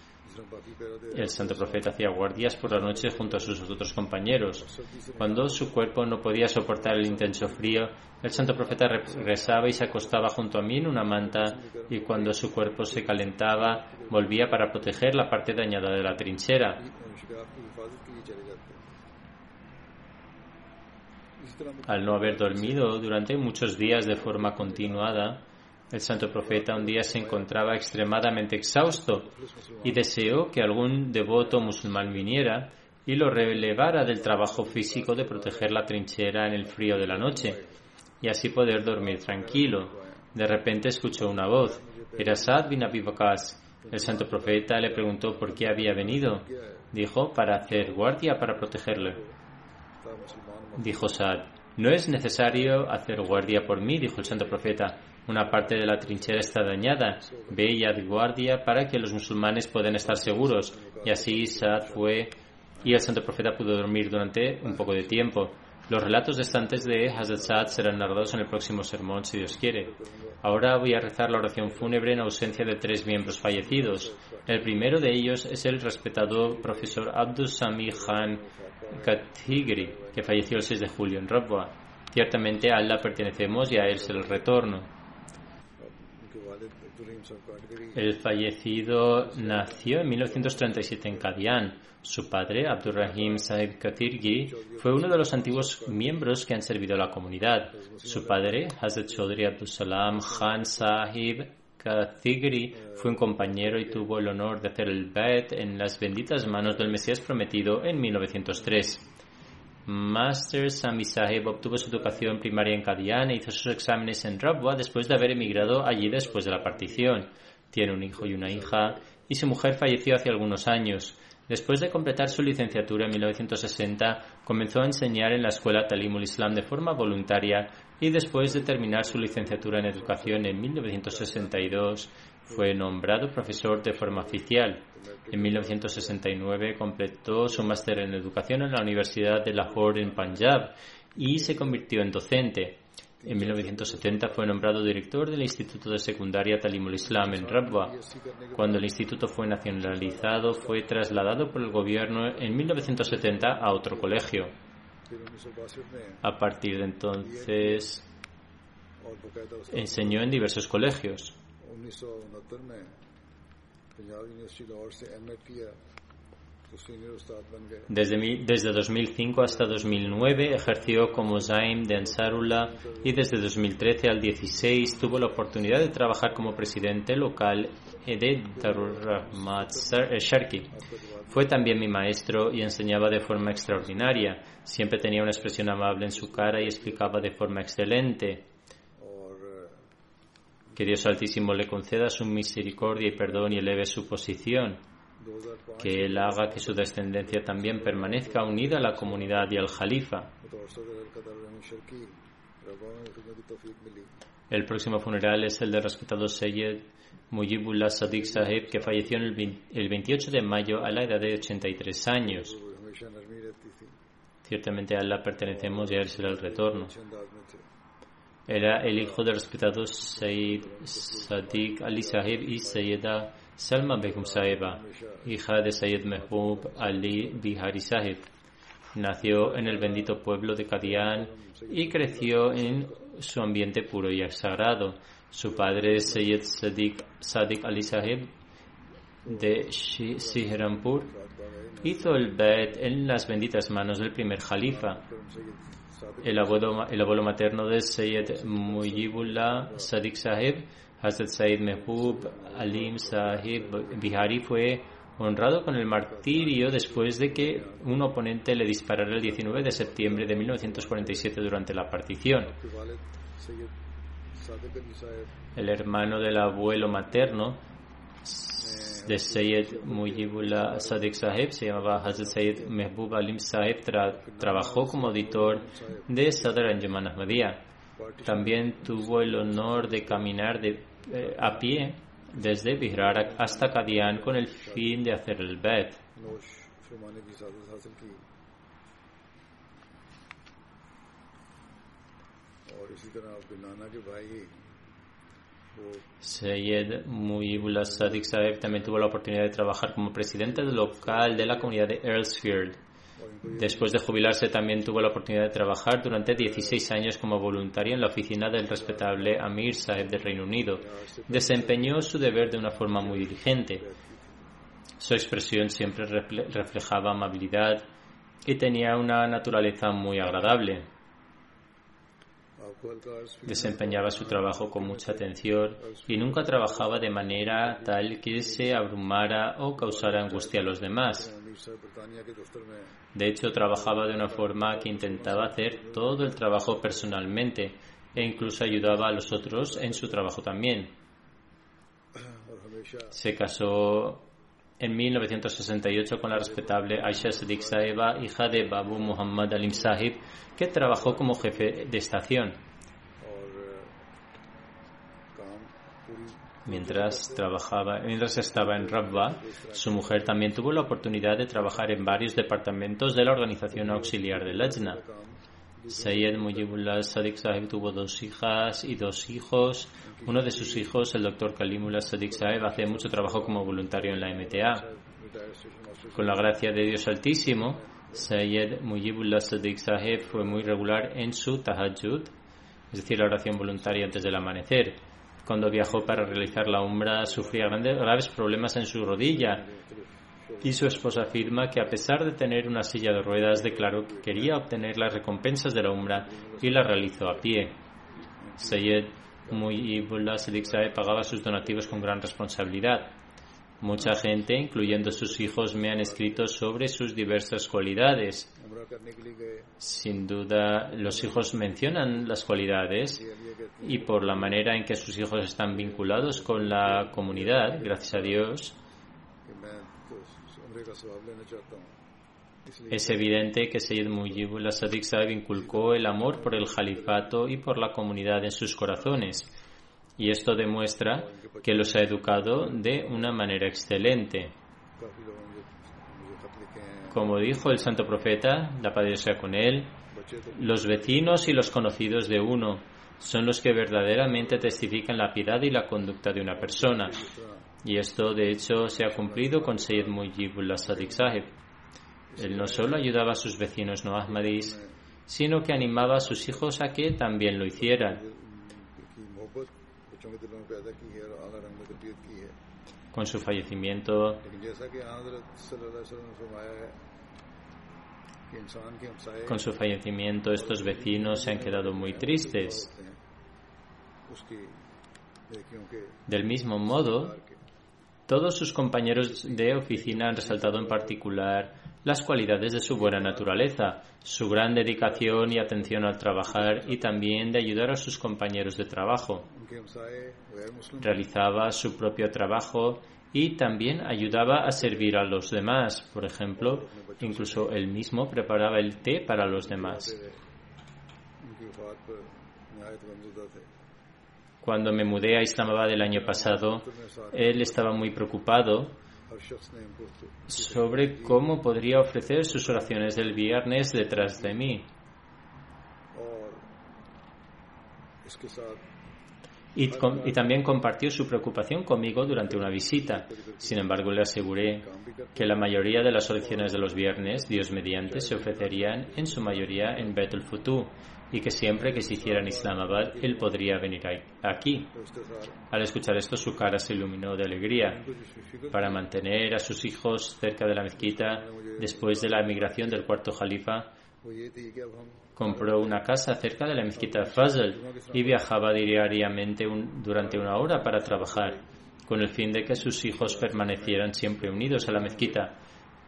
El santo profeta hacía guardias por la noche junto a sus otros compañeros. Cuando su cuerpo no podía soportar el intenso frío, el santo profeta regresaba y se acostaba junto a mí en una manta y cuando su cuerpo se calentaba, volvía para proteger la parte dañada de la trinchera. Al no haber dormido durante muchos días de forma continuada, el santo profeta un día se encontraba extremadamente exhausto y deseó que algún devoto musulmán viniera y lo relevara del trabajo físico de proteger la trinchera en el frío de la noche y así poder dormir tranquilo. De repente escuchó una voz. Era Sad bin Abi El santo profeta le preguntó por qué había venido. Dijo, para hacer guardia para protegerle. Dijo Sad, no es necesario hacer guardia por mí, dijo el santo profeta. Una parte de la trinchera está dañada. Ve y guardia para que los musulmanes puedan estar seguros. Y así Saad fue y el santo profeta pudo dormir durante un poco de tiempo. Los relatos restantes de Hazrat Saad serán narrados en el próximo sermón, si Dios quiere. Ahora voy a rezar la oración fúnebre en ausencia de tres miembros fallecidos. El primero de ellos es el respetado profesor Abdul Sami Khan Kathigri, que falleció el 6 de julio en Rabwa. Ciertamente a Allah pertenecemos y a Él es el retorno. El fallecido nació en 1937 en Kadian. Su padre, Abdurrahim Sahib Katirgi, fue uno de los antiguos miembros que han servido a la comunidad. Su padre, Hazrat Chaudhry Abdul Salam Khan Sahib Kathigri, fue un compañero y tuvo el honor de hacer el Bet en las benditas manos del Mesías prometido en 1903. Master Sami obtuvo su educación primaria en Kadian e hizo sus exámenes en Rabwa después de haber emigrado allí después de la partición. Tiene un hijo y una hija y su mujer falleció hace algunos años. Después de completar su licenciatura en 1960, comenzó a enseñar en la escuela Talimul Islam de forma voluntaria y después de terminar su licenciatura en educación en 1962, fue nombrado profesor de forma oficial. En 1969 completó su máster en educación en la Universidad de Lahore en Punjab y se convirtió en docente. En 1970 fue nombrado director del Instituto de Secundaria Talimul Islam en Rabwa. Cuando el instituto fue nacionalizado, fue trasladado por el gobierno en 1970 a otro colegio. A partir de entonces, enseñó en diversos colegios. Desde, desde 2005 hasta 2009 ejerció como Zaim de Ansarullah y desde 2013 al 16 tuvo la oportunidad de trabajar como presidente local de Darul Rahmat Sharki. Fue también mi maestro y enseñaba de forma extraordinaria. Siempre tenía una expresión amable en su cara y explicaba de forma excelente. Que Dios Altísimo le conceda su misericordia y perdón y eleve su posición. que Él haga que su descendencia también permanezca unida a la comunidad y al Jalifa. El próximo funeral es el del respetado Seyed Mujibullah Sadiq Sahib, que falleció el 28 de mayo a la edad de 83 años. Ciertamente a Allah pertenecemos y a Él será el retorno. Era el hijo del respetado Sayyid Sadiq Ali Sahib y Sayyida Salma Begum Sahiba, hija de Sayyid Mehbub Ali Bihari Sahib. Nació en el bendito pueblo de Kadian y creció en su ambiente puro y sagrado. Su padre, Sayyid Sadiq, Sadiq Ali Sahib de Sihrampur, hizo el bet en las benditas manos del primer jalifa. El abuelo, el abuelo materno de Sayyid Mujibullah Sadiq Sahib, Hazrat Sayyid Mehbub Alim Sahib Bihari, fue honrado con el martirio después de que un oponente le disparara el 19 de septiembre de 1947 durante la partición. El hermano del abuelo materno de Sayyid Mujibullah Sadiq Sahib se llamaba Hazrat Sayyid Mehbub Alim Sahib trabajó como auditor de Sadr Anjuman Ahmadiyya. También tuvo el honor de caminar de, eh, a pie desde Bihar hasta Kadian con el fin de hacer el Bet. Sayed Muibullah Sadiq Saeb también tuvo la oportunidad de trabajar como presidente local de la comunidad de Earlsfield. Después de jubilarse también tuvo la oportunidad de trabajar durante 16 años como voluntario en la oficina del respetable Amir Saeb del Reino Unido. Desempeñó su deber de una forma muy diligente. Su expresión siempre reflejaba amabilidad y tenía una naturaleza muy agradable. Desempeñaba su trabajo con mucha atención y nunca trabajaba de manera tal que se abrumara o causara angustia a los demás. De hecho, trabajaba de una forma que intentaba hacer todo el trabajo personalmente e incluso ayudaba a los otros en su trabajo también. Se casó en 1968 con la respetable Aisha Sadiq Saeba, hija de Babu Muhammad Alim Sahib, que trabajó como jefe de estación. Mientras trabajaba, mientras estaba en Rabba, su mujer también tuvo la oportunidad de trabajar en varios departamentos de la organización auxiliar de Lajna. Sayed Mujibullah Sadiq Sahib tuvo dos hijas y dos hijos. Uno de sus hijos, el doctor Kalimullah Sadiq Sahib, hace mucho trabajo como voluntario en la MTA. Con la gracia de Dios Altísimo, Sayed Mujibullah Sadiq Sahib fue muy regular en su tahajjud, es decir, la oración voluntaria antes del amanecer. Cuando viajó para realizar la umbra sufría grandes, graves problemas en su rodilla y su esposa afirma que a pesar de tener una silla de ruedas declaró que quería obtener las recompensas de la umbra y la realizó a pie. Sayed Muibullah Siddiq pagaba sus donativos con gran responsabilidad. Mucha gente, incluyendo sus hijos, me han escrito sobre sus diversas cualidades. Sin duda, los hijos mencionan las cualidades y por la manera en que sus hijos están vinculados con la comunidad, gracias a Dios, es evidente que Sayyid Mujibullah Sadiq Saib inculcó el amor por el califato y por la comunidad en sus corazones. Y esto demuestra que los ha educado de una manera excelente. Como dijo el santo profeta, la paz sea con él, los vecinos y los conocidos de uno son los que verdaderamente testifican la piedad y la conducta de una persona. Y esto, de hecho, se ha cumplido con Sayyid Mujibullah Sadiq Sahib. Él no solo ayudaba a sus vecinos no ahmadis, sino que animaba a sus hijos a que también lo hicieran. Con su fallecimiento, con su fallecimiento, estos vecinos se han quedado muy tristes. Del mismo modo, todos sus compañeros de oficina han resaltado en particular las cualidades de su buena naturaleza, su gran dedicación y atención al trabajar y también de ayudar a sus compañeros de trabajo. Realizaba su propio trabajo y también ayudaba a servir a los demás. Por ejemplo, incluso él mismo preparaba el té para los demás. Cuando me mudé a Islamabad el año pasado, él estaba muy preocupado sobre cómo podría ofrecer sus oraciones del viernes detrás de mí. Y, también compartió su preocupación conmigo durante una visita. Sin embargo, le aseguré que la mayoría de las oraciones de los viernes, Dios mediante, se ofrecerían en su mayoría en Betul Futu y que siempre que se hiciera en Islamabad, él podría venir aquí. Al escuchar esto, su cara se iluminó de alegría. Para mantener a sus hijos cerca de la mezquita, después de la emigración del cuarto califa, compró una casa cerca de la mezquita Fazl y viajaba diariamente durante una hora para trabajar, con el fin de que sus hijos permanecieran siempre unidos a la mezquita.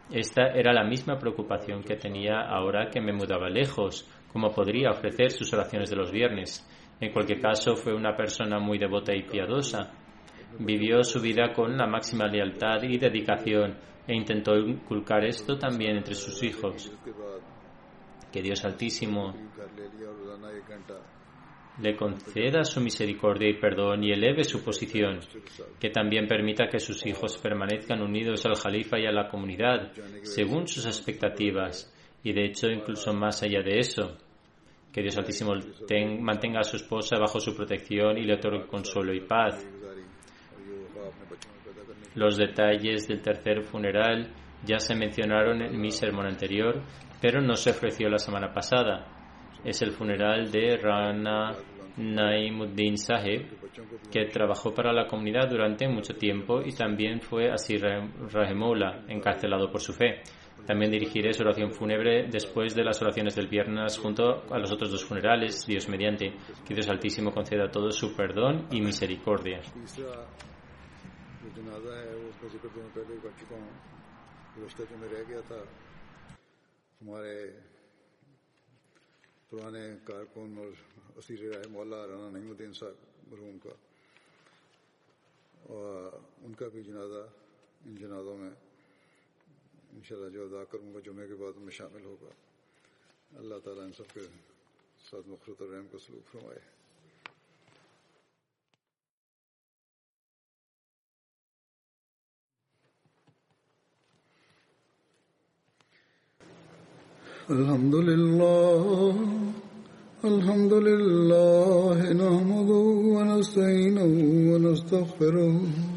Esta era la misma preocupación que tenía ahora que me mudaba lejos, como podría ofrecer sus oraciones de los viernes. En cualquier caso, fue una persona muy devota y piadosa. Vivió su vida con la máxima lealtad y dedicación e intentó inculcar esto también entre sus hijos. Que Dios Altísimo le conceda su misericordia y perdón y eleve su posición, que también permita que sus hijos permanezcan unidos al Jalifa y a la comunidad, según sus expectativas, y de hecho incluso más allá de eso. Que Dios Altísimo mantenga a su esposa bajo su protección y le otorgue consuelo y paz. Los detalles del tercer funeral ya se mencionaron en mi sermón anterior, pero no se ofreció la semana pasada. Es el funeral de Rana Naimuddin Sahib, que trabajó para la comunidad durante mucho tiempo y también fue así Rahimola, encarcelado por su fe. También dirigiré su oración fúnebre después de las oraciones del viernes junto a los otros dos funerales, Dios mediante. Que Dios Altísimo conceda a todos su perdón y misericordia. انشاءاللہ جو ادا کروں گا، جمعے کے بعد میں شامل ہوگا۔ اللہ تعالیٰ ان سب کے ساتھ مخلوط الرحم کو سلوک فرمائے۔ الحمد لله الحمد لله نحمده ونستعينه ونستغفره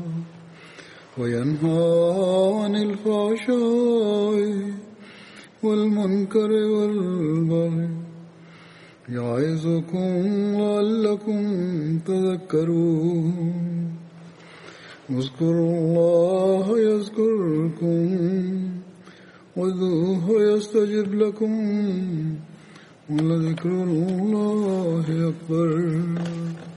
وينهى عن الفحشاء والمنكر والبغي يعظكم لعلكم تذكرون. اذكروا الله يذكركم وذوه يستجب لكم ولذكر الله أكبر.